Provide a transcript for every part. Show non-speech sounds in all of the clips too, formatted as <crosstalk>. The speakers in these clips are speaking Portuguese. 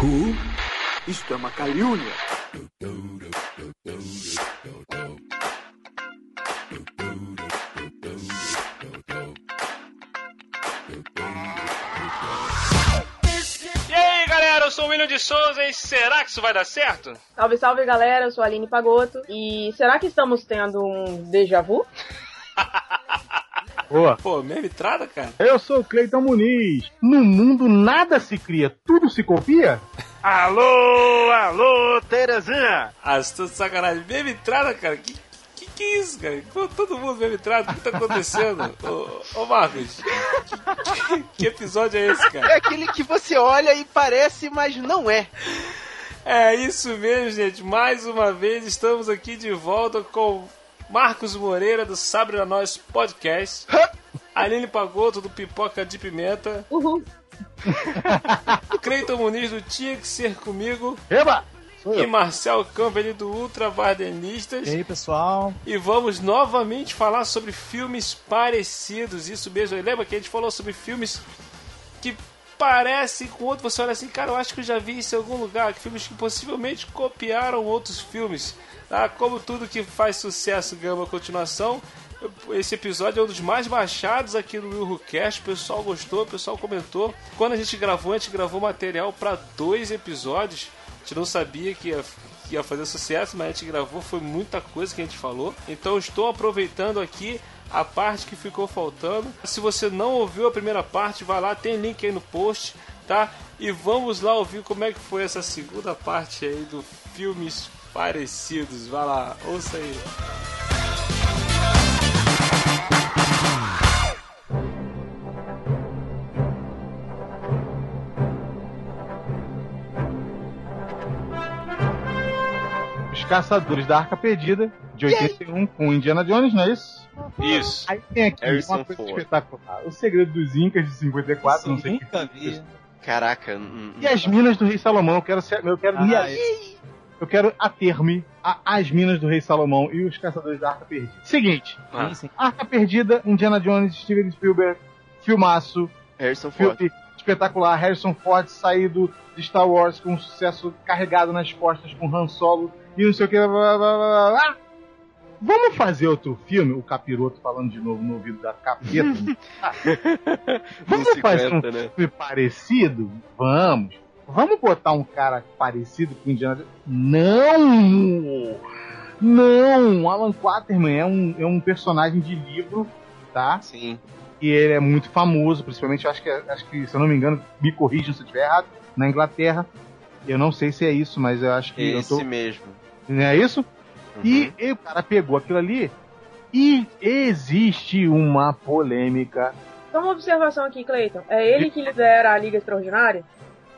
Who? Isto é uma calúnia. E aí, galera, eu sou o William de Souza e será que isso vai dar certo? Salve, salve galera, eu sou a Aline Pagoto. E será que estamos tendo um déjà vu? <laughs> Boa. Pô, mesma entrada, cara? Eu sou o Cleiton Muniz. No mundo nada se cria, tudo se copia? Alô, alô, Terezinha! Ah, você tá de sacanagem. Mesma entrada, cara? Que, que que é isso, cara? Todo mundo mesma entrada? O que tá acontecendo? <laughs> ô, ô, Marcos, que, que episódio é esse, cara? É aquele que você olha e parece, mas não é. É isso mesmo, gente. Mais uma vez estamos aqui de volta com Marcos Moreira do Sabre na Nós Podcast, Aline Pagoto do Pipoca de Pimenta, Uhul. <laughs> Cleiton Muniz do Tinha Que Ser Comigo Eba! E. Marcel Campbell do Ultra Vardenistas. E aí, pessoal? E vamos novamente falar sobre filmes parecidos. Isso mesmo. Lembra que a gente falou sobre filmes que parecem com outros. Você olha assim, cara, eu acho que eu já vi isso em algum lugar. Filmes que possivelmente copiaram outros filmes. Tá? Como tudo que faz sucesso ganha uma continuação. Esse episódio é um dos mais baixados aqui no WilhoCast. O pessoal gostou, o pessoal comentou. Quando a gente gravou, a gente gravou material para dois episódios. A gente não sabia que ia, que ia fazer sucesso, mas a gente gravou. Foi muita coisa que a gente falou. Então estou aproveitando aqui a parte que ficou faltando. Se você não ouviu a primeira parte, vai lá, tem link aí no post, tá? E vamos lá ouvir como é que foi essa segunda parte aí do Filmes Parecidos. Vai lá, ouça aí. Caçadores da Arca Perdida, de 81, com Indiana Jones, não é isso? Isso. Aí tem aqui Harrison uma coisa Ford. espetacular. O Segredo dos Incas, de 54, não sei o que. Nunca vi. Caraca. hum, E as Minas do Rei Salomão, eu quero, ser, eu quero, me- Ah, eu quero ater-me a As Minas do Rei Salomão e os Caçadores da Arca Perdida. Seguinte, Ah. Arca Perdida, Indiana Jones, Steven Spielberg, filmaço, Harrison Ford. filme espetacular, Harrison Ford saído de Star Wars com um sucesso carregado nas costas com Han Solo e não sei o que. Blá, blá, blá, blá, blá. Vamos fazer outro filme? O capiroto falando de novo no ouvido da capeta. <laughs> Vamos fazer um 50, né? filme parecido? Vamos. Vamos botar um cara parecido com Indiana Jones? Não! Não! Alan Quaterman é um, é um personagem de livro, tá? Sim. E ele é muito famoso, principalmente, eu acho que, acho que, se eu não me engano, me corrijam se eu estiver errado, na Inglaterra. Eu não sei se é isso, mas eu acho que Esse eu tô. mesmo. Não é isso? Uhum. E, e o cara pegou aquilo ali e existe uma polêmica. Só uma observação aqui, Cleiton. É ele que lidera a Liga Extraordinária?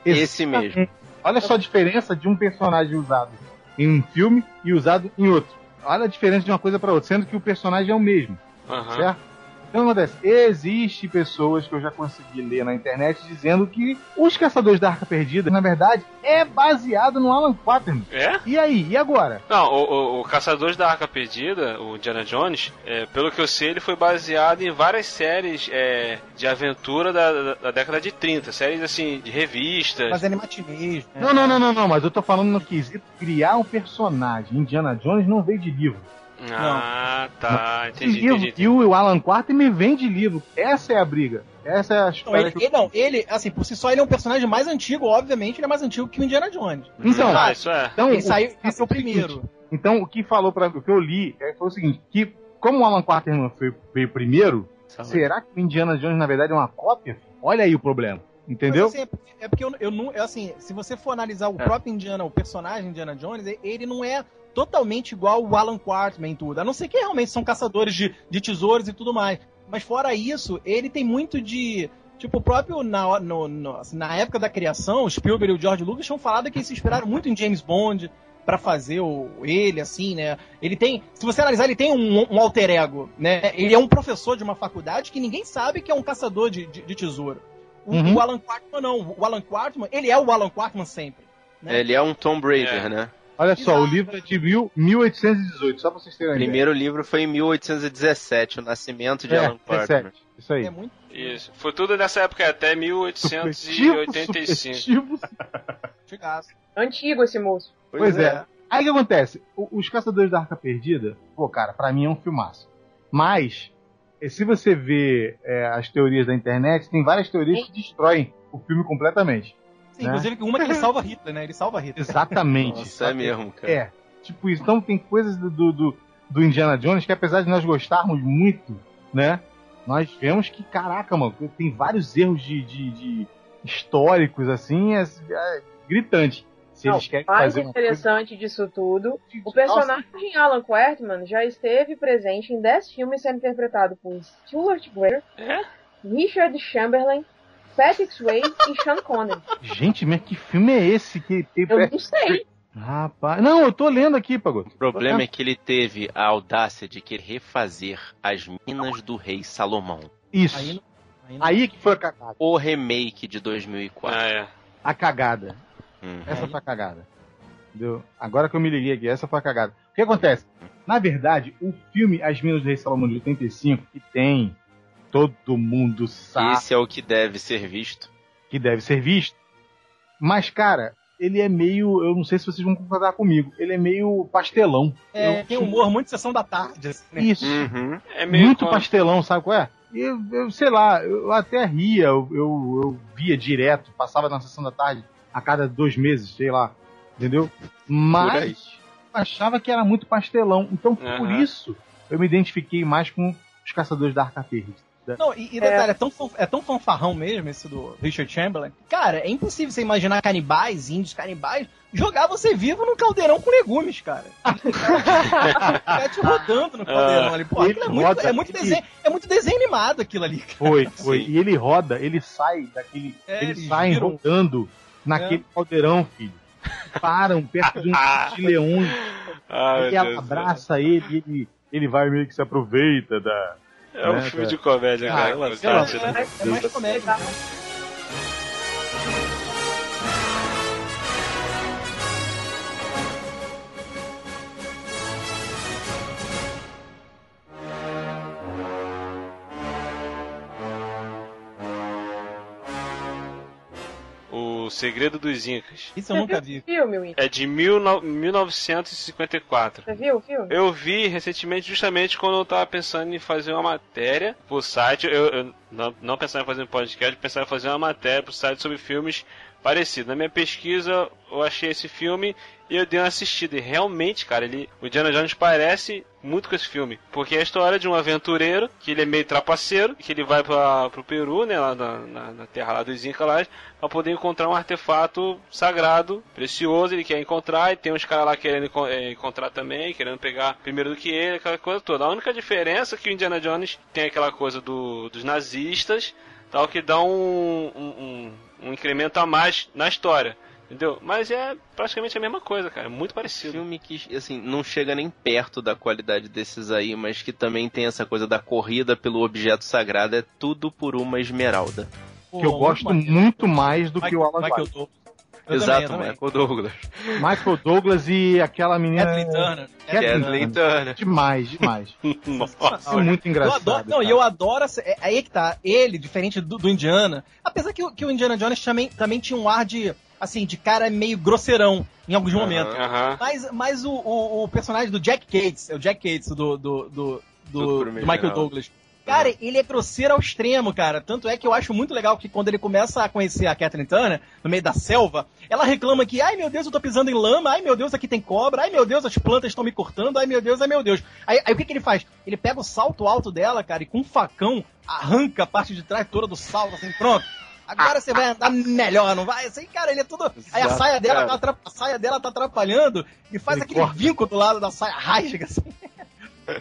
Esse mesmo. Olha só a diferença de um personagem usado em um filme e usado em outro. Olha a diferença de uma coisa para outra, sendo que o personagem é o mesmo, Aham. certo? Então acontece, existe pessoas que eu já consegui ler na internet dizendo que os Caçadores da Arca Perdida, na verdade, é baseado no Alan Quaterman. É? E aí, e agora? Não, o, o, o Caçadores da Arca Perdida, o Indiana Jones, é, pelo que eu sei, ele foi baseado em várias séries é, de aventura da, da, da década de 30, séries assim, de revistas. Mas é animatinês, né? Não, não, não, não, não, mas eu tô falando no quesito criar um personagem. Indiana Jones não veio de livro. Ah, tá, entendi, livro, entendi. E o Alan Quaterman vem de livro. Essa é a briga. Essa é a Não, história ele, que ele- não, ele, assim, por si só, ele é um personagem mais antigo, obviamente, ele é mais antigo que o Indiana Jones. Então, ah, isso é. então, Ele o- saiu, esse é o primeiro. Então, o que falou para o que eu li é, foi o seguinte, que como o Alan Quaterman foi, veio primeiro, será que o Indiana Jones na verdade é uma cópia? Olha aí o problema, entendeu? Mas, assim, é porque- eu, eu não. é assim, se você for analisar o É. próprio Indiana, o personagem Indiana Jones, e- ele não é totalmente igual o Alan Quartman em tudo. A não ser que realmente são caçadores de, de tesouros e tudo mais. Mas fora isso, ele tem muito de. Tipo, o próprio na, no- no- assim, na época da criação, o Spielberg e o George Lucas tinham falado que eles se inspiraram muito em James Bond pra fazer o, ele, assim, né? Ele tem, se você analisar, ele tem um, um alter ego, né? Ele é um professor de uma faculdade que ninguém sabe que é um caçador de, de, de tesouro. O, Uhum. o Alan Quartman não. O Alan Quartman, ele é o Alan Quartman sempre. né? Ele é um Tomb Raider, É. né? Olha só, o Exato. livro é de mil, 1818, só pra vocês terem O uma ideia. primeiro livro foi em 1817, o nascimento de É, Alan Quartman. 17, isso aí. É muito. Isso. Foi tudo nessa época, até Supletivo, 1885. supletivo. Antigaço. Antigo esse moço. Pois é. Aí o que acontece? O- Os Caçadores da Arca Perdida, pô, cara, pra mim é um filmaço. Mas, se você vê eh, as teorias da internet, tem várias teorias que destroem o filme completamente. Sim, Né? Inclusive uma que ele <laughs> salva Hitler, né? Ele salva Hitler. Exatamente. Nossa, é mesmo, cara. É. Tipo isso. Então tem coisas do, do, do- do Indiana Jones que apesar de nós gostarmos muito, né? Nós vemos que, caraca, mano, tem vários erros de, de- de históricos, assim, é, é gritante. Se Não, eles querem mais fazer uma coisa... interessante disso tudo, o Nossa, personagem Alan Quartman já esteve presente em 10 filmes sendo interpretado por Stuart Greer, É? Richard Chamberlain, Patrick Swayze e Sean Connery. Gente, mas que filme é esse que tem... Eu não sei. Rapaz... Não, eu tô lendo aqui, Pagoto. O problema é que ele teve a audácia de querer refazer as Minas do Rei Salomão. Isso. Aí, Aí, não- aí não- que foi a cagada. O remake de 2004. Ah, é. A cagada. Uhum. Essa foi a cagada. Entendeu? Agora que eu me liguei aqui, essa foi a cagada. O que acontece? Na verdade, o filme As Minas do Rei Salomão de 85, que tem, todo mundo sabe Esse é o que deve ser visto. que deve ser visto. Mas, cara, ele é meio. Eu não sei se vocês vão concordar comigo. Ele é meio pastelão. É, Eu- tem humor muito sessão da tarde. assim, né? Isso. Uhum. É meio Muito com- pastelão, sabe qual é? Eu, eu sei lá, eu até ria, eu, eu, eu via direto, passava na sessão da tarde a cada dois meses, sei lá, entendeu? Por. Mas eu achava que era muito pastelão. Então, por Aham. isso, eu me identifiquei mais com os Caçadores da Arca Perdida. Não, e, e detalhe, é. tão, fan- é tão fanfarrão mesmo esse do Richard Chamberlain. Cara, é impossível você imaginar canibais, índios canibais, jogar você vivo num caldeirão com legumes, cara. <laughs> Ficar te rodando no caldeirão ali. Pô, ele é muito, roda é, muito ele- desenho, é muito desenho animado aquilo ali, cara. Foi, foi. E ele roda, ele sai daquele. É, saem viram- rodando naquele caldeirão, filho. Param perto de um <laughs> de leões. Ah, e ela Deus abraça ele e ele, ele vai meio que se aproveita da. É um né, filme de comédia, Ah, cara. Sei lá. sátira. É mais comédia. O Segredo dos Incas. Isso eu nunca vi. Filme. É de 19- 1954. Você viu o filme? Eu vi recentemente justamente quando eu tava pensando em fazer uma matéria pro site. Eu, eu não, não pensava em fazer um podcast, pensava em fazer uma matéria pro site sobre filmes parecidos. Na minha pesquisa, eu achei esse filme e eu dei uma assistida. E realmente, cara, ele, o Indiana Jones parece muito com esse filme. Porque é a história de um aventureiro, que ele é meio trapaceiro, que ele vai pra, pro Peru, né, lá na, na, na terra lá dos Incas lá, pra poder encontrar um artefato sagrado, precioso, ele quer encontrar, e tem uns caras lá querendo eh, encontrar também, querendo pegar primeiro do que ele, aquela coisa toda. A única diferença é que o Indiana Jones tem aquela coisa do, dos nazistas, tal, que dá um, um, um, um incremento a mais na história. Entendeu? Mas é praticamente a mesma coisa, cara. é Muito parecido. Filme que, assim, não chega nem perto da qualidade desses aí, mas que também tem essa coisa da corrida pelo objeto sagrado. É tudo por uma esmeralda. Que eu gosto muito mais do que o Alan Michael. Douglas. Eu Exato, também, eu Michael Douglas. Michael Douglas e aquela menina. Kathleen Turner. Kathleen Turner. Demais, demais. <laughs> Nossa. É muito Eu engraçado. adoro, não, e eu adoro. essa- é, aí que tá. Ele, diferente do, do Indiana. Apesar que, o- que o Indiana Jones também, também tinha um ar de. Assim, de cara meio grosseirão em alguns momentos. Mas, mas o, o, o personagem do Jack Cates, é o Jack Cates do, do, do, do, do Michael. Douglas. Cara, ele é grosseiro ao extremo, cara. Tanto é que eu acho muito legal que quando ele começa a conhecer a Kathleen Turner, no meio da selva, ela reclama que, ai meu Deus, eu tô pisando em lama, ai meu Deus, aqui tem cobra, ai meu Deus, as plantas estão me cortando, ai meu Deus, ai meu Deus. Aí, aí o que, que ele faz? Ele pega o salto alto dela, cara, e com um facão arranca a parte de trás toda do salto, assim, pronto. Agora você vai andar melhor, não vai? Assim, cara, ele é tudo. Aí a saia dela, tá, atrap- a saia dela tá atrapalhando e faz Ele aquele corta. vinco do lado da saia, rasga assim. <laughs>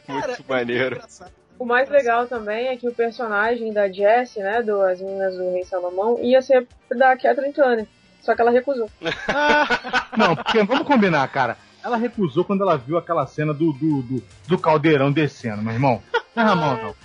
Muito Cara, é maneiro. engraçado. O mais legal também é que o personagem da Jessie, né, do As Minas do Rei Salomão, ia ser da Catherine Turner. Só que ela recusou. <laughs> Não, porque vamos combinar, cara. Ela recusou quando ela viu aquela cena do, do, do, do caldeirão descendo, meu irmão. Não, não, não.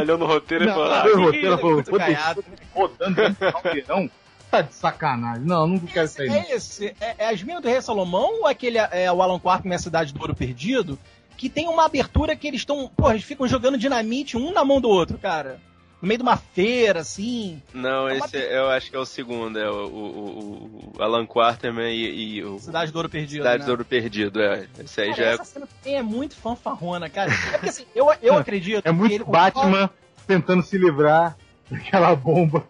Olhou no roteiro e Não, falou: ah, foi o roteiro, falou, "Vou caiado." descer rodando caldeirão. Tá de sacanagem. Não, não quero não. É esse. É, é As Minas do Rei Salomão ou aquele é, o Alan Quark minha cidade do Ouro Perdido? Que tem uma abertura que eles estão. Porra, eles ficam jogando dinamite um na mão do outro, cara. No meio de uma feira, assim. Não, É uma esse é- eu acho que é o segundo, é o, o- o Alan Quarterman e, e o Cidade do Ouro Perdido. Cidade né? do Ouro Perdido, é. Esse aí Cara, já é essa cena também é muito fanfarrona, cara. É porque assim, eu, eu <laughs> acredito. É que muito ele- o Batman tentando se livrar daquela bomba.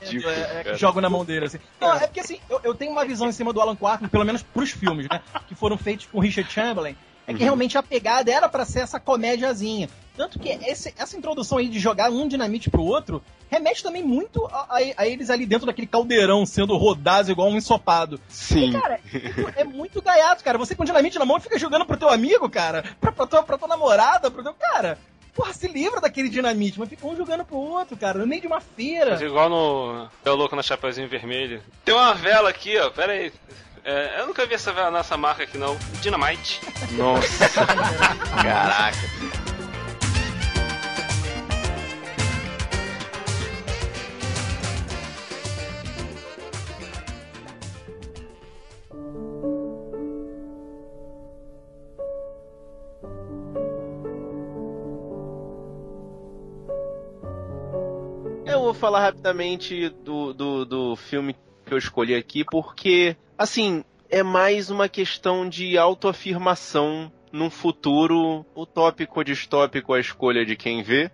ridículo, é, é, cara. jogo na mão dele, assim. Não, é porque assim, eu, eu tenho uma visão em cima do Alan Quarterman, pelo menos pros filmes, né? Que foram feitos com Richard Chamberlain. É que Uhum. realmente a pegada era pra ser essa comédiazinha. Tanto que esse- essa introdução aí de jogar um dinamite pro outro remete também muito a, a- a eles ali dentro daquele caldeirão sendo rodados igual um ensopado. Sim. Cara, é muito, é muito gaiato, cara. Você com dinamite na mão fica jogando pro teu amigo, cara, pra, pra, tua, pra tua namorada, pro teu. Cara, porra, se livra daquele dinamite, mas fica um jogando pro outro, cara, no meio de uma feira. Mas igual no. É o louco na Chapeuzinho Vermelho. Tem uma vela aqui, ó. Pera aí. É, eu nunca vi essa vela nessa marca aqui não. Dynamite. Nossa. <laughs> Caraca. Falar rapidamente do, do, do filme que eu escolhi aqui, porque, assim, é mais uma questão de autoafirmação num futuro utópico ou distópico a escolha de quem vê,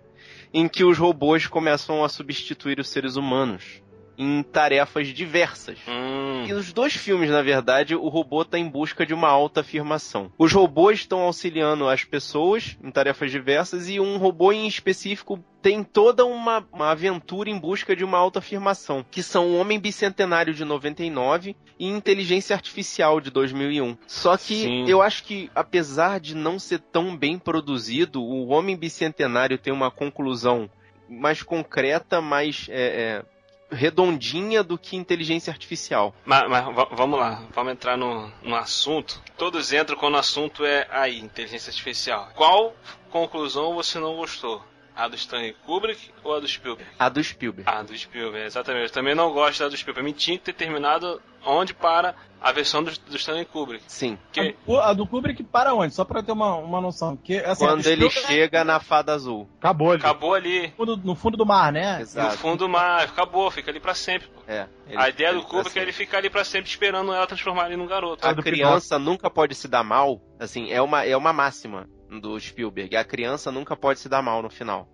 em que os robôs começam a substituir os seres humanos em tarefas diversas. Hum. E os dois filmes, na verdade, o robô está em busca de uma autoafirmação. Os robôs estão auxiliando as pessoas em tarefas diversas e um robô em específico tem toda uma, uma aventura em busca de uma autoafirmação, que são o Homem Bicentenário de 99 e Inteligência Artificial de 2001. Só que Sim. eu acho que, apesar de não ser tão bem produzido, o Homem Bicentenário tem uma conclusão mais concreta, mais é, é, redondinha do que inteligência artificial. Mas, mas va- vamos lá, vamos entrar no, no assunto. Todos entram quando o assunto é aí, inteligência artificial. Qual conclusão você não gostou? A do Stanley Kubrick ou a do Spielberg? A do Spielberg. A do Spielberg, exatamente. Eu também não gosto da do Spielberg. Pra mim tinha que ter terminado onde para a versão do, do Stanley Kubrick. Sim. Que, A do Kubrick para onde? Só pra eu ter uma, uma noção. Porque, assim, Quando ele chega na fada azul. Acabou ali. acabou ali, no fundo, no fundo do mar, né? no Exato. fundo do mar, acabou, fica ali pra sempre. pô. É, ele a ideia do Kubrick é ele ficar ali pra sempre esperando ela transformar ele num garoto. A criança nunca pode se dar mal. Assim, é uma, é uma máxima do Spielberg. A criança nunca pode se dar mal no final.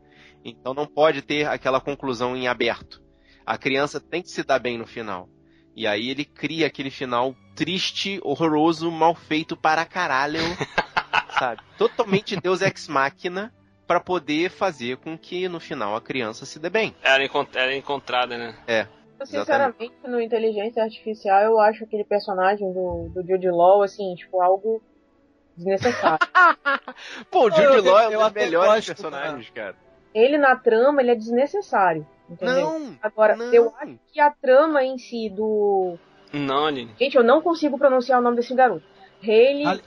Então não pode ter aquela conclusão em aberto. A criança tem que se dar bem no final. E aí ele cria aquele final triste, horroroso, mal feito para caralho. <laughs> sabe? Totalmente Deus Ex Machina para poder fazer com que no final a criança se dê bem. Era, encont- era encontrada, né? Eu, Sinceramente, no Inteligência Artificial, eu acho aquele personagem do, do Jude Law, assim, tipo, algo desnecessário. <laughs> Pô, o Jude Law é um dos melhores personagens, cara. ele na trama, ele é desnecessário, entendeu? Não! Agora, não. eu acho que a trama em si do... Não, Aline. Gente, eu não consigo pronunciar o nome desse garoto. Haley... Hale-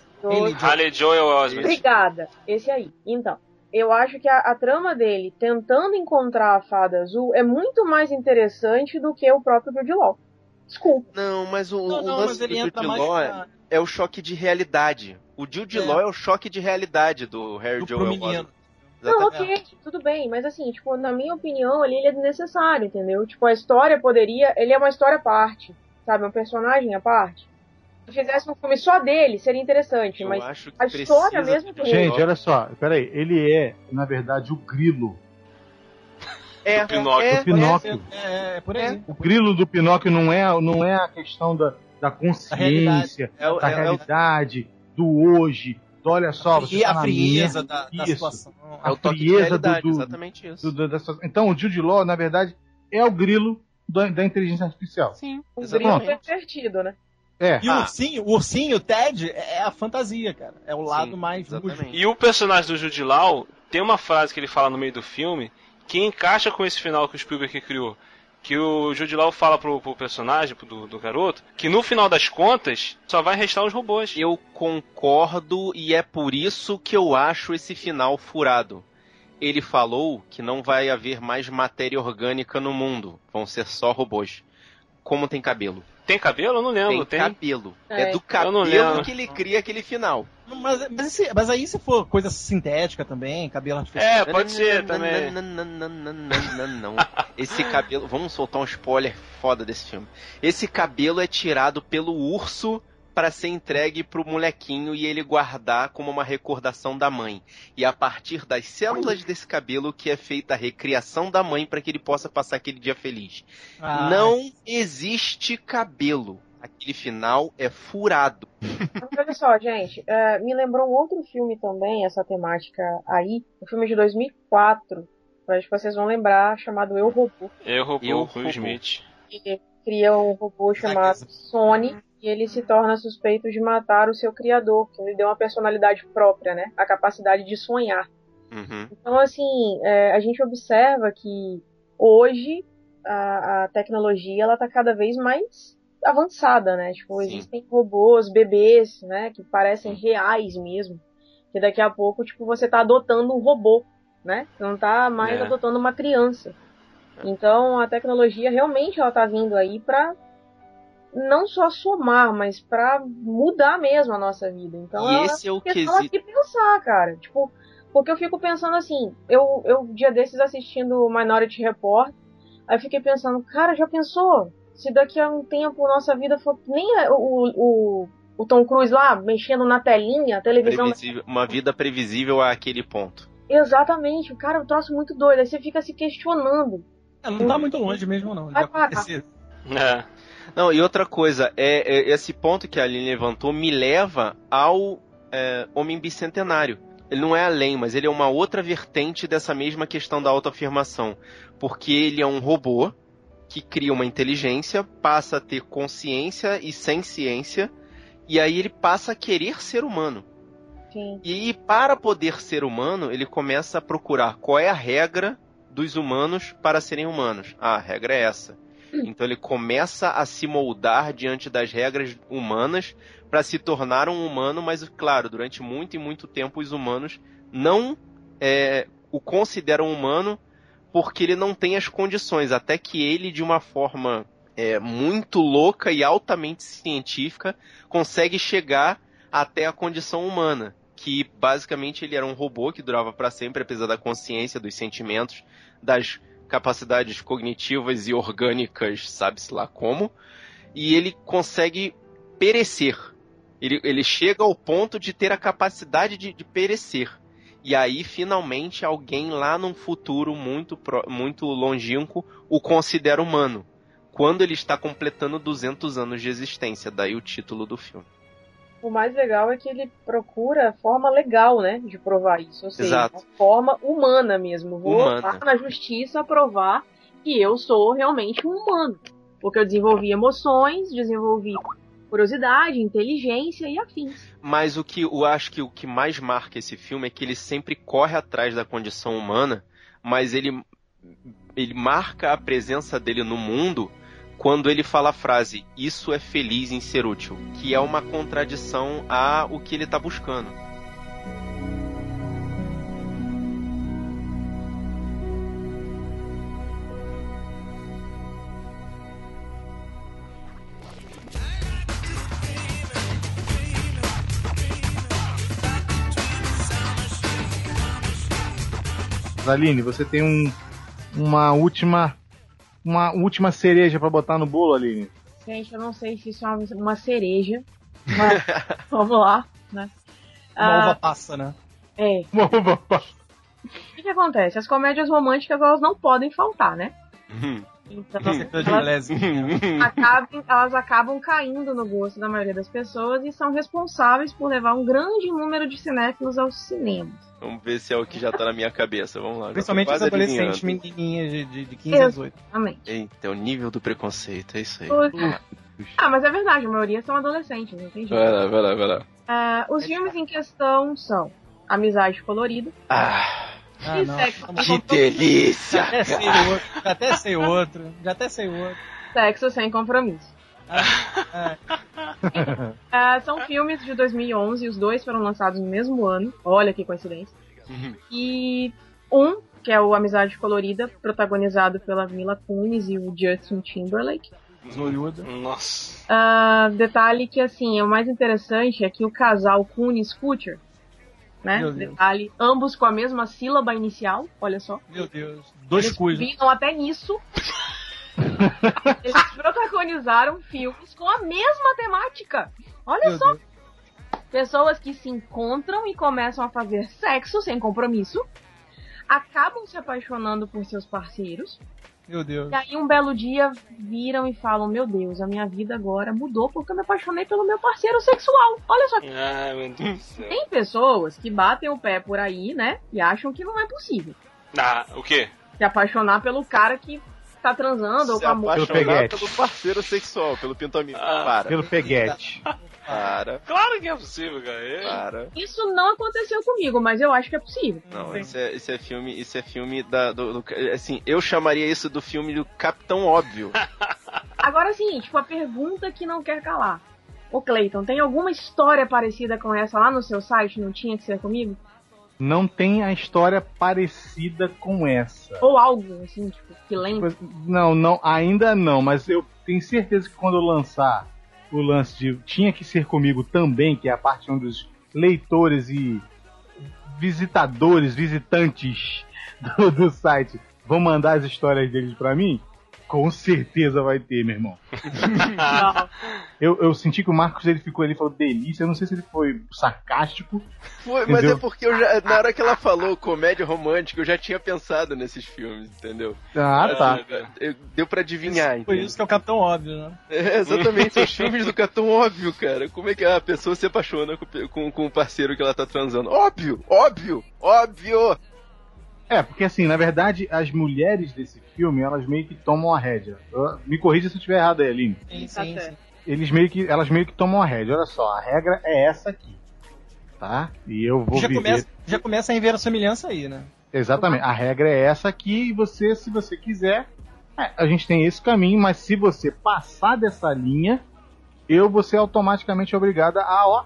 Haley Joel Osment. Obrigada. Esse aí. Então, eu acho que a, a trama dele tentando encontrar a fada azul é muito mais interessante do que o próprio Jude Law. Desculpa. Não, mas o, Não, o não, lance mas ele do entra Jude mais Law é- pra- é o choque de realidade. O Jude É. Law é o choque de realidade do Harry do, Joel. Osment. Não, ok, tudo bem, mas assim, tipo, na minha opinião, ali ele é desnecessário, entendeu? Tipo, a história poderia. Ele é uma história à parte, sabe? Um personagem à parte. Se fizesse um filme só dele, seria interessante, Eu mas a história mesmo um Gente, olha só, peraí, ele é, na verdade, o grilo. é, do Pinóquio. é, O Pinóquio. É, é, é por aí. O grilo do Pinóquio não é, não é a questão da, da consciência, é, o- da é, é o- realidade, do hoje, do olha só, você E tá a na frieza da, da situação. é o a toque frieza realidade, do- do- exatamente isso. do- do- dessa- Então, o Jude Law, na verdade, é o grilo da, da inteligência artificial. Sim, o grilo pervertido, né? É. E o Ah. ursinho, o ursinho, o Ted, é a fantasia, cara. É o lado Sim, mais. E o personagem do Jude Law tem uma frase que ele fala no meio do filme que encaixa com esse final que o Spielberg criou. Que o Jude Law fala pro, pro personagem, pro- do, do garoto, que no final das contas só vai restar os robôs. Eu concordo e é por isso que eu acho esse final furado. Ele falou que não vai haver mais matéria orgânica no mundo, vão ser só robôs. Como tem cabelo. Tem cabelo? Eu não lembro. Tem, Tem. cabelo. É. É do cabelo que ele cria aquele final. Mas, mas, esse- mas aí se for coisa sintética também, cabelo artificial. É, pode ser também. Não, não, não, não, não, não. Esse cabelo. Vamos soltar um spoiler foda desse filme. Esse cabelo é tirado pelo urso para ser entregue pro molequinho e ele guardar como uma recordação da mãe. E a partir das células desse cabelo que é feita a recriação da mãe para que ele possa passar aquele dia feliz. Ah, Não existe cabelo. Aquele final é furado. Olha só, gente, é, me lembrou um outro filme também, essa temática aí, um filme de 2004, acho que vocês vão lembrar, chamado Eu Robô. Eu roubou Eu o Will roubou. Smith. Ele cria um robô chamado Sony e ele se torna suspeito de matar o seu criador, que lhe deu uma personalidade própria, né? A capacidade de sonhar. Uhum. Então, assim, é, a gente observa que hoje a, a tecnologia ela tá cada vez mais avançada, né? Tipo, Sim. existem robôs, bebês, né? Que parecem reais mesmo. Que daqui a pouco, tipo, você tá adotando um robô, né? Você não tá mais É. adotando uma criança. Então, a tecnologia realmente ela tá vindo aí pra não só somar, mas pra mudar mesmo a nossa vida. Então, E ela- esse é o questão quesito. aqui pensar, cara. Tipo, porque eu fico pensando assim, eu, eu dia desses assistindo o Minority Report, aí eu fiquei pensando, cara, já pensou? Se daqui a um tempo nossa vida for nem é o, o, o Tom Cruise lá, mexendo na telinha, a televisão. Previsível- uma vida previsível àquele ponto. Exatamente, cara, um troço muito doido. Aí você fica se questionando. É, não tá muito longe mesmo, não. Vai parar. É. Não, e outra coisa, é, é- esse ponto que a Aline levantou me leva ao é, Homem Bicentenário. Ele não é além, mas ele é uma outra vertente dessa mesma questão da autoafirmação. Porque ele é um robô que cria uma inteligência, passa a ter consciência e sem ciência, e aí ele passa a querer ser humano. Sim. E para poder ser humano, ele começa a procurar qual é a regra dos humanos para serem humanos. Ah, a regra é essa. Então ele começa a se moldar diante das regras humanas para se tornar um humano, mas claro, durante muito e muito tempo os humanos não é, o consideram humano porque ele não tem as condições, até que ele, de uma forma é, muito louca e altamente científica, consegue chegar até a condição humana que basicamente ele era um robô que durava para sempre, apesar da consciência, dos sentimentos, das capacidades cognitivas e orgânicas, sabe-se lá como, e ele consegue perecer. Ele, ele chega ao ponto de ter a capacidade de, de perecer. E aí, finalmente, alguém lá num futuro muito, muito longínquo o considera humano. Quando ele está completando 200 anos de existência. Daí o título do filme. O mais legal é que ele procura a forma legal, né, de provar isso. Ou seja, Exato. a forma humana mesmo. Vou Humana. na justiça provar que eu sou realmente um humano. Porque eu desenvolvi emoções, desenvolvi curiosidade, inteligência e afins. Mas o que eu acho que o que mais marca esse filme é que ele sempre corre atrás da condição humana, mas ele ele marca a presença dele no mundo quando ele fala a frase isso é feliz em ser útil, que é uma contradição a o que ele está buscando. Aline, você tem um, uma última uma última cereja pra botar no bolo, Aline? Gente, eu não sei se isso é uma, uma cereja, mas <laughs> vamos lá, né? Uma Ah, uva passa, né? é. O que, que acontece? As comédias românticas, elas não podem faltar, né? Então, <laughs> elas, acabam, elas acabam caindo no gosto da maioria das pessoas e são responsáveis por levar um grande número de cinéfilos aos cinemas. Vamos ver se é o que já tá na minha cabeça. Vamos lá. Principalmente os quase adolescentes, menininhas de, de, de 15 a 18. Exatamente. Eita, é o nível do preconceito, é isso aí. Ah, mas é verdade, a maioria são adolescentes, não tem jeito. Vai lá, vai lá, vai lá. Ah, os filmes em questão são Amizade Colorida Ah, Ah, não. Tá que Já delícia! até sei outro, já até sei outro, já até sei outro. Sexo Sem Compromisso. Ah, Ah, são filmes de 2011, os dois foram lançados no mesmo ano. Olha que coincidência. Uhum. E um, que é o Amizade Colorida, protagonizado pela Mila Kunis e o Justin Timberlake. Zoiuda. Nossa. Ah, detalhe que, assim, o mais interessante é que o casal Kunis Kutcher, né? Meu Deus. Detalhe, ambos com a mesma sílaba inicial, olha só. Meu Deus. Dois Eles né? combinam até nisso. Eles <laughs> protagonizaram filmes com a mesma temática. Olha Meu só. Deus. Pessoas que se encontram e começam a fazer sexo sem compromisso, acabam se apaixonando por seus parceiros, Meu Deus. e aí um belo dia viram e falam: Meu Deus, a minha vida agora mudou porque eu me apaixonei pelo meu parceiro sexual. Olha só. Ai, meu Deus do céu. Tem pessoas que batem o pé por aí, né? E acham que não é possível Ah, o quê? se apaixonar pelo cara que tá transando ou Se com a moça. Pelo apaixonar peguete. pelo parceiro sexual, pelo pintominho. Ah. Para, Pelo peguete. <laughs> para, Claro que é possível, cara. Para. Isso não aconteceu comigo, mas eu acho que é possível. Não, isso é, isso é filme, isso é filme da, do, do- assim, eu chamaria isso do filme do Capitão Óbvio. <laughs> Agora sim, tipo, a pergunta que não quer calar. Ô Cleiton, tem alguma história parecida com essa lá no seu site? Não tinha que ser comigo? Não tem a história parecida com essa. Ou algo, assim, tipo, que lembra? Não, não, ainda não, mas eu tenho certeza que quando eu lançar o lance de tinha que ser comigo também, que é a parte onde os leitores e visitadores, visitantes <laughs> do, do site vão mandar as histórias deles pra mim, com certeza vai ter, meu irmão. <laughs> Eu, eu senti que o Marcos ele ficou ali e falou delícia, eu não sei se ele foi sarcástico. Foi, mas é porque eu já, na hora que ela falou comédia romântica, eu já tinha pensado nesses filmes, entendeu? Ah, tá. Eu- deu pra adivinhar, Por entendeu? isso que é o Capitão Óbvio, né? É, exatamente, são os filmes do Capitão Óbvio, cara. Como é que a pessoa se apaixona com, com, com o parceiro que ela tá transando? Óbvio, óbvio, óbvio! É, porque assim, na verdade, as mulheres desse filme, elas meio que tomam a rédea. Eu- Me corrija se eu estiver errado aí, Aline. Sim, Tá sim, certo. sim. Eles meio que, elas meio que tomam a rédea. Olha só, a regra é essa aqui. Tá? E eu vou Já viver. começa, já começa a inverossimilhança aí, né? Exatamente. A regra é essa aqui e você, se você quiser, é, a gente tem esse caminho, mas se você passar dessa linha, eu vou ser automaticamente obrigada a, ó,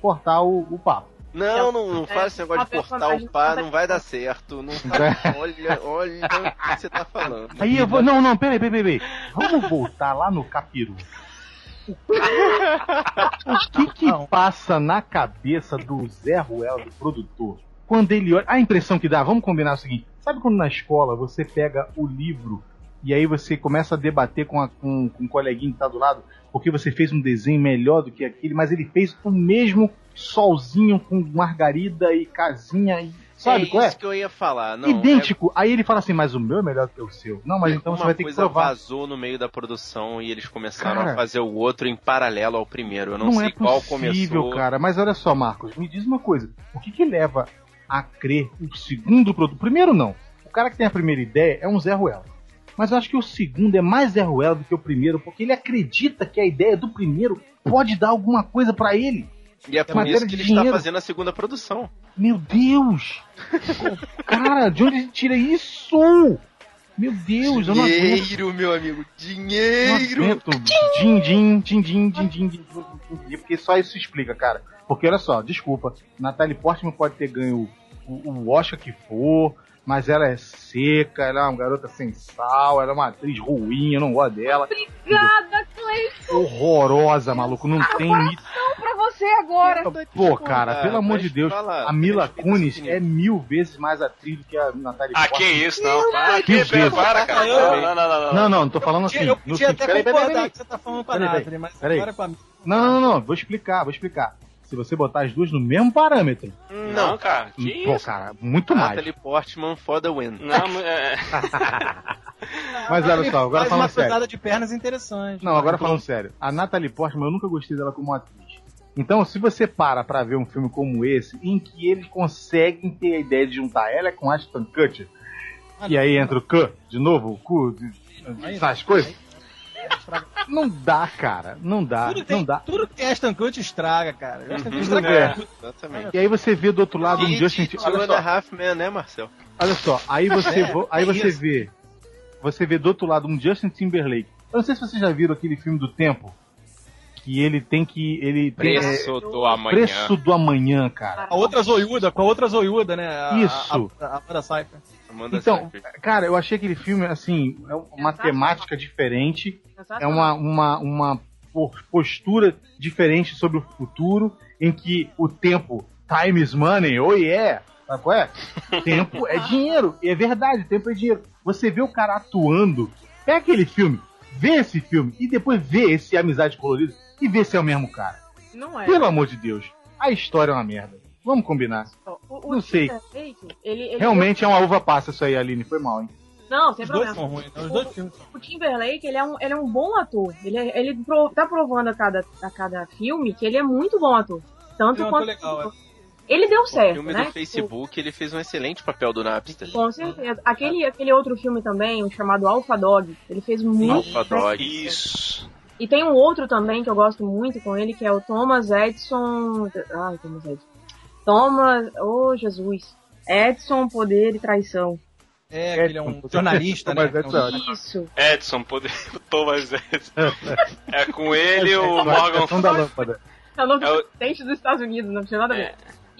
cortar o, o papo. Não, não, não faz esse negócio de cortar o pá, não vai dar certo. Não <laughs> tá- olha, olha o que você tá falando. Aí eu vou. Não, não, peraí, peraí, peraí. Vamos voltar lá no capiru. O que que Não. passa na cabeça do Zé Ruel, do produtor, quando ele olha. A impressão que dá, vamos combinar o seguinte: sabe quando na escola você pega o livro e aí você começa a debater com, a- com, com um coleguinho que tá do lado, porque você fez um desenho melhor do que aquele, mas ele fez o mesmo solzinho com margarida e casinha e. Sabe é qual é? isso que eu ia falar. Não, Idêntico. Aí ele fala assim, mas o meu é melhor do que o seu. Não, mas é, então uma você vai ter que coisa provar. vazou no meio da produção e eles começaram Cara, a fazer o outro em paralelo ao primeiro. Eu não, Não, sei é qual possível, começou. cara. Mas olha só, Marcos, me diz uma coisa. O que que leva a crer o segundo produto? Primeiro, não. O cara que tem a primeira ideia é um Zé Ruela mas eu acho que o segundo é mais Zé do que o primeiro, porque ele acredita que a ideia do primeiro pode dar alguma coisa para ele. E é por isso que ele dinheiro. está fazendo a segunda produção. Meu Deus! <laughs> Cara, de onde ele tira isso? Meu Deus, dinheiro, eu não. Dinheiro, meu amigo, dinheiro! dinheiro, dinheiro, Din, din, din, din, din, din, din, din, porque só isso explica, cara. Porque olha só, desculpa, Natalie Portman pode ter ganho o, o Oscar que for, mas ela é seca, ela é uma garota sem sal, ela é uma atriz ruim, eu não gosto dela. Obrigada, Cleiton, Horrorosa, maluco, não tem isso. pra você agora. Pô, cara, Ah, pelo amor mas de Deus, fala, a Mila Kunis opinião. é mil vezes mais atriz do que a Natalie Ah, que isso, não. Ah, Mil que vezes. pera, para, cara. Não, não, não, não. Não, não, não tô falando assim. eu podia até concordar que você tá falando com a. Nathalie, mas agora com a Não, não, não, não, vou explicar, vou explicar. Se você botar as duas no mesmo parâmetro, Não, cara. Que pô, isso? cara, muito mais. Natalie Portman for the win. Não, é... <laughs> Mas olha só, agora falando uma sério. de pernas interessante. Não, agora falando sério. A Natalie Portman, eu nunca gostei dela como atriz. Então, se você para pra ver um filme como esse, em que eles conseguem ter a ideia de juntar ela com Ashton Kutcher, e aí entra o K, de novo, o cu, de- essas coisas, não dá, cara, não dá, Tudo, tem, não dá. tudo que tem Ashton Kutcher estraga, cara. Ashton Kutcher Uhum. estraga É. Exatamente. E aí você vê do outro lado um E Justin a Men, né, Marcel? olha só, aí você, É, aí é você isso. vê, você vê do outro lado um Justin Timberlake. Eu não sei se vocês já viram aquele filme do tempo, que ele tem que. Ele tem, Preço é, do amanhã. Preço do amanhã, cara. A outra zoiuda, com a outra zoiuda, né? A, Isso. A, a, a Seyfried. Amanda Então, Seyfried. cara, eu achei aquele filme, assim, é uma Exato. temática diferente, é uma, uma, uma po- postura diferente sobre o futuro, em que o tempo, time is money, oh yeah, sabe qual é? <laughs> Tempo é dinheiro, e é verdade, tempo é dinheiro. Você vê o cara atuando, pega aquele filme, vê esse filme, e depois vê esse Amizade Colorida, e vê se é o mesmo cara. Não é. Pelo amor de Deus, a história é uma merda. Vamos combinar. O, o não sei. Ele, ele Realmente é uma uva passa isso aí, Aline, foi mal, hein? Não, sem Os dois problema. são ruins, né? Os dois filmes O Timberlake, ele é um, ele é um bom ator. Ele, é- ele pro- tá provando a cada, a cada filme que ele é muito bom ator. Tanto é quanto. ator legal, Ele deu O certo, filme né? do Facebook, ele fez um excelente papel do Napster. Com certeza. Aquele, aquele outro filme também, o chamado Alpha Dog, ele fez muito. Alpha Dog. Isso. E tem um outro também que eu gosto muito com ele, que é o Thomas Edison. Ai, Thomas Edison. Thomas. Oh, Jesus. Edson, Poder e Traição. É, que ele é um jornalista, né? Mas é É. Isso. Edson, poder. <laughs> Thomas Edison. É com ele o Morgan lâmpada. É o novo É o- presidente dos Estados Unidos, não tinha nada a ver.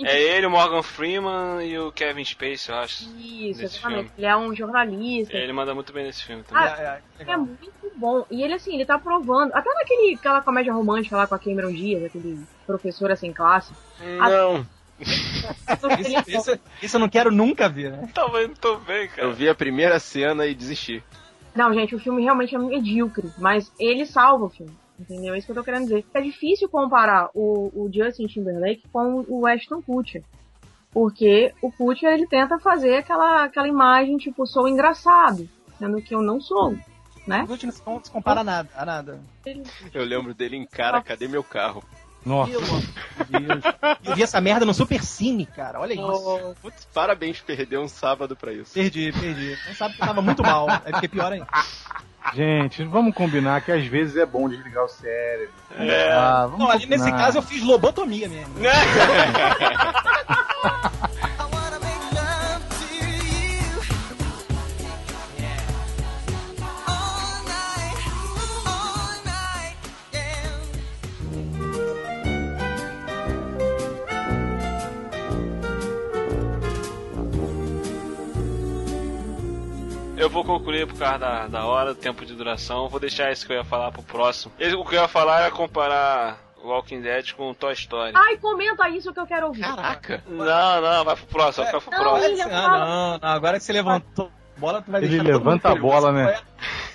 É, é ele, o Morgan Freeman e o Kevin Spacey, eu acho. Isso, exatamente. filme. Ele é um jornalista. Ele manda muito bem nesse filme também. Ah, É, é, É muito bom. E ele, assim, ele tá provando. Até naquele, aquela comédia romântica lá com a Cameron Diaz, aquele professora sem classe. Não, Isso, isso- isso eu não quero nunca ver, né? Tá vendo, tô bem, eu cara. vi a primeira cena e desisti. Não, gente, o filme realmente é medíocre, mas ele salva o filme. Entendeu? É isso que eu tô querendo dizer. É difícil comparar o, o Justin Timberlake com o Ashton Kutcher. Porque o Kutcher, ele tenta fazer aquela, aquela imagem, tipo, sou engraçado. Sendo que eu não sou, né? Os últimos não se compara a nada, a nada. Eu lembro dele em cara, cadê meu carro? Nossa. <laughs> Eu vi essa merda no Super Cine, cara. Olha isso. Putz, parabéns, perdeu um sábado pra isso. Perdi, perdi. Não sabe que eu tava muito mal. Aí fiquei pior ainda. Gente, vamos combinar que às vezes é bom desligar o cérebro. É. Ah, vamos Não, ali nesse caso eu fiz lobotomia mesmo. <laughs> Eu vou concluir por causa da, da hora, do tempo de duração. Vou deixar isso que eu ia falar pro próximo. O que eu ia falar era comparar Walking Dead com Toy Story. Ai, comenta isso que eu quero ouvir. Caraca! Não, não, vai pro próximo, vai pro Não, próximo. William, Ah, não, não. Agora que você levantou a bola, tu vai Ele levanta a bola, né? Qual é,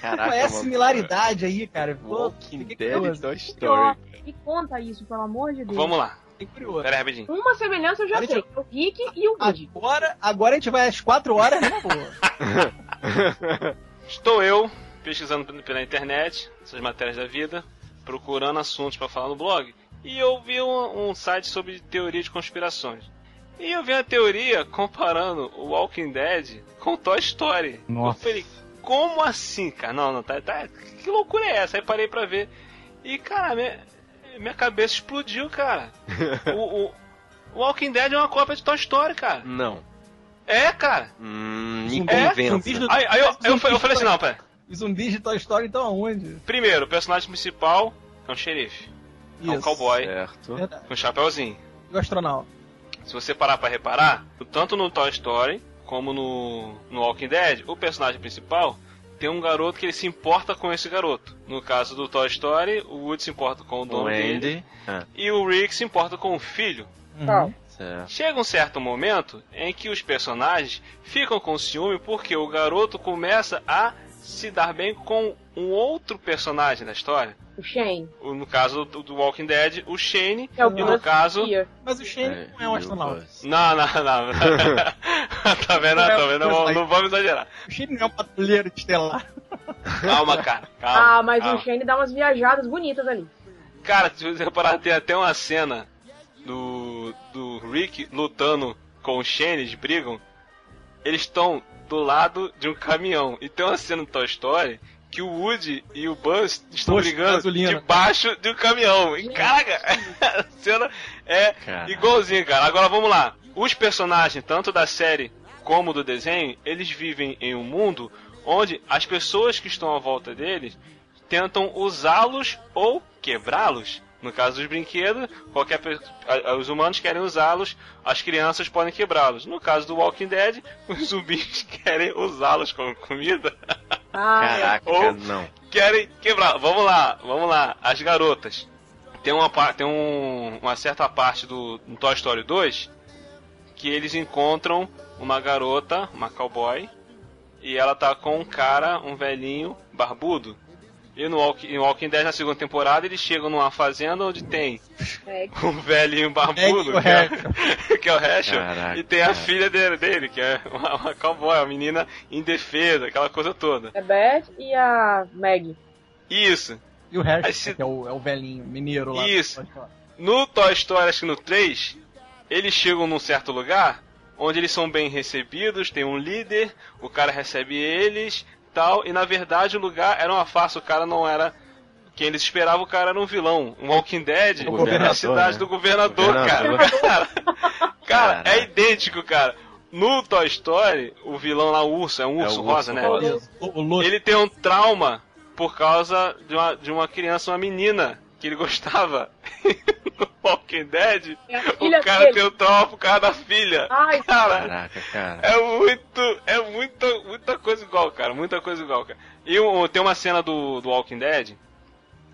Caraca, qual é a mano. similaridade aí, cara? Walking Dead e. Toy Story. Me conta isso, pelo amor de Deus. Vamos lá, pera aí rapidinho. Uma semelhança eu já sei. O Rick e o Woody. Agora, agora a gente vai às 4 horas, né, pô? <laughs> <laughs> Estou eu pesquisando pela internet, essas matérias da vida, procurando assuntos para falar no blog, e eu vi um, um site sobre teoria de conspirações. E eu vi uma teoria comparando o Walking Dead com Toy Story. Nossa. Eu falei, como assim, cara? Não, não, tá, tá. Que loucura é essa? Aí parei pra ver. E, cara, minha, minha cabeça explodiu, cara. o, <laughs> o, o Walking Dead é uma cópia de Toy Story, cara. Não. É, cara. Hum, zumbis do- Aí, aí eu, eu, eu falei assim, não, pera. Os zumbis de Toy Story estão aonde? Primeiro, o personagem principal é um xerife. É um Isso. cowboy Certo. Verdade. com um chapéuzinho. E o astronauta. Se você parar pra reparar, tanto no Toy Story como no, no Walking Dead, o personagem principal tem um garoto que ele se importa com esse garoto. No caso do Toy Story, o Woody se importa com o dono O dele. Ah, e o Rick se importa com o filho. Uhum. Certo. Chega um certo momento em que os personagens ficam com ciúme porque o garoto começa a se dar bem com um outro personagem da história. O Shane. O- No caso do, do Walking Dead, o Shane. É o e no caso. Mas o Shane não é um astronauta. Buzz. Não, não, não. <laughs> tá vendo? Tá vendo? Não, não vamos exagerar. O Shane não é um patrulheiro estelar. Calma, cara. Calma, Ah, mas calma. o Shane dá umas viajadas bonitas ali. Cara, se você reparar, tem até uma cena do, do Rick lutando com o Shane, eles brigam. Eles estão do lado de um caminhão. E tem uma cena no Toy Story que o Woody e o Buzz estão de brigando gasolina. debaixo de um caminhão. E caraca, <laughs> a cena é Cara. igualzinha, cara. Agora vamos lá. Os personagens, tanto da série como do desenho, eles vivem em um mundo onde as pessoas que estão à volta deles tentam usá-los ou quebrá-los. No caso dos brinquedos, qualquer os humanos querem usá-los, as crianças podem quebrá-los. No caso do Walking Dead, <laughs> os zumbis querem usá-los como comida. <laughs> Ah, Caraca, Ou- não. querem quebrar. Vamos lá, vamos lá. As garotas. Tem uma, tem um- uma certa parte do no Toy Story 2 que eles encontram uma garota, uma cowboy, e ela tá com um cara, um velhinho, barbudo. E no Walk- em Walking Dead, na segunda temporada, eles chegam numa fazenda onde tem é. um velhinho barbudo, É, que é, que é o Herschel, <laughs> Caraca, e tem a filha dele, dele, que é uma, uma cowboy, uma menina indefesa, aquela coisa toda. É Beth e a Meg. Isso. E o Harry, se- que é o, é o velhinho mineiro lá. Isso. No Toy Story, acho que no 3, eles chegam num certo lugar onde eles são bem recebidos, tem um líder, o cara recebe eles tal, e na verdade o lugar era uma farsa, o cara não era quem eles esperavam, o cara era um vilão. Um Walking Dead O é a governador, cidade né? do governador, Governador. cara. <laughs> cara. Cara, é idêntico, cara. No Toy Story, o vilão lá, o urso, é um É urso urso rosa, né? rosa. Isso. O, o Lúcio. Ele tem um trauma por causa de uma, de uma criança, uma menina que ele gostava. <laughs> no Walking Dead, É o cara dele. tem um trauma por causa da filha. Ai, Cara, Caraca, cara. é muito. É muita, muita coisa igual, cara. Muita coisa igual, cara. E um- tem uma cena do, do Walking Dead,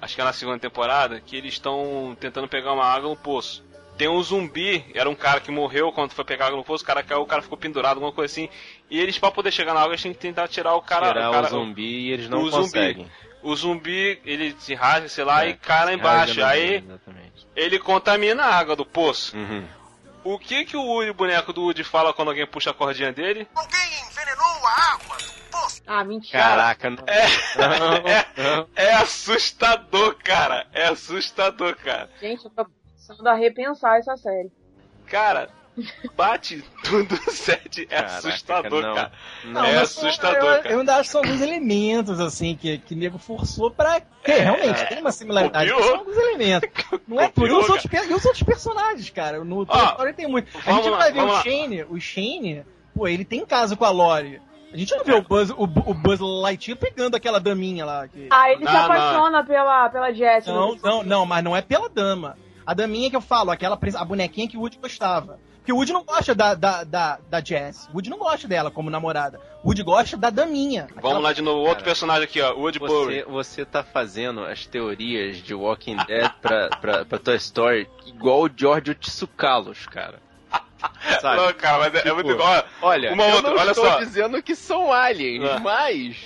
acho que é na segunda temporada, que eles estão tentando pegar uma água no poço. Tem um zumbi, era um cara que morreu quando foi pegar água no poço, o cara caiu, o cara ficou pendurado, alguma coisa assim. E eles, pra poder chegar na água, eles têm que tentar tirar o cara. Tirar o, cara, o zumbi e eles não o zumbi. O zumbi, ele se rasga, sei lá, É, e cai lá embaixo. Aí Exatamente. ele contamina a água do poço. Uhum. O que que o Woody, boneco do Woody fala quando alguém puxa a cordinha dele? ah, mentira. Caraca, não. É, Não, <laughs> é assustador, cara. É assustador, cara. Gente, eu tô precisando a repensar essa série. Cara, bate tudo <laughs> sete. É Caraca, assustador, não. cara. Não, é assustador, eu, cara. Eu ainda acho que são alguns elementos, assim, que, que o nego forçou pra ter. Realmente, tem uma similaridade. São alguns elementos. <laughs> Não é tudo. E os, outros, e os outros personagens, cara. No Toy Story tem muito. A gente lá, vai ver o lá. Shane. O Shane, pô, ele tem caso com a Lori. A gente não vê o Buzz, o, o Buzz Lightyear pegando aquela daminha lá. Que... Ah, ele se Não, apaixona pela, pela Jessie. Não, não, não, mas não é pela dama. A daminha que eu falo, aquela a bonequinha que o Woody gostava. Porque o Woody não gosta da, da, da, da Jess. O Woody não gosta dela como namorada. O Woody gosta da daminha. Vamos lá de novo. Outro Cara, personagem aqui, ó. Woody Você, você tá fazendo as teorias de Walking Dead pra, pra, pra Toy Story igual o George Tsukalos, cara. <laughs> Sabe? Não, cara, mas é, é Tipo, muito igual. Olha, Uma eu outra, não olha estou só. dizendo que são aliens, Ah. mas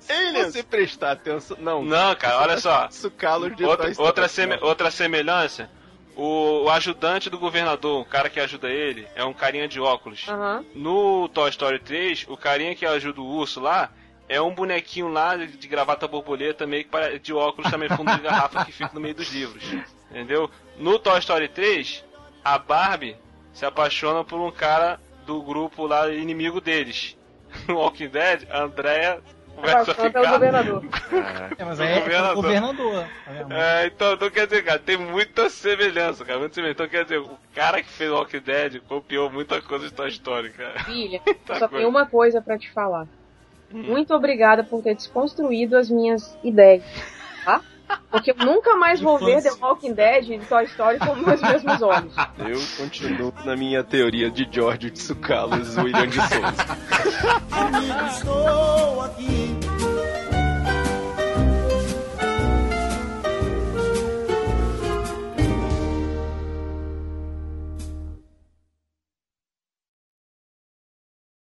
se Aliens. você prestar atenção... Não, Não, cara, olha só. Tsukalos de Outra, Toy Story. outra, seme- outra semelhança. O, o ajudante do governador, o cara que ajuda ele, é um carinha de óculos. Aham. No Toy Story 3, o carinha que ajuda o urso lá é um bonequinho lá de, gravata borboleta, meio que de óculos também, fundo de garrafa que fica no meio dos livros. Entendeu? No Toy Story 3, a Barbie se apaixona por um cara do grupo lá inimigo deles. No <laughs> Walking Dead, a Andrea começa a pelo ficar. governador. <laughs> É, mas é, é governador. o governador. tá? É, então, então quer dizer, cara, tem muita semelhança, cara, muita semelhança. Então quer dizer, o cara que fez Walking Dead copiou muita coisa de Toy Story, cara. Filha, <laughs> Tá só coisa. tenho uma coisa pra te falar. Hum. Muito obrigada por ter desconstruído as minhas ideias, tá? Porque eu nunca mais vou ver The. Walking Dead e Toy Story com meus mesmos olhos. Eu continuo na minha teoria de George Tsukalos William de Souza. <laughs> Amigo, estou aqui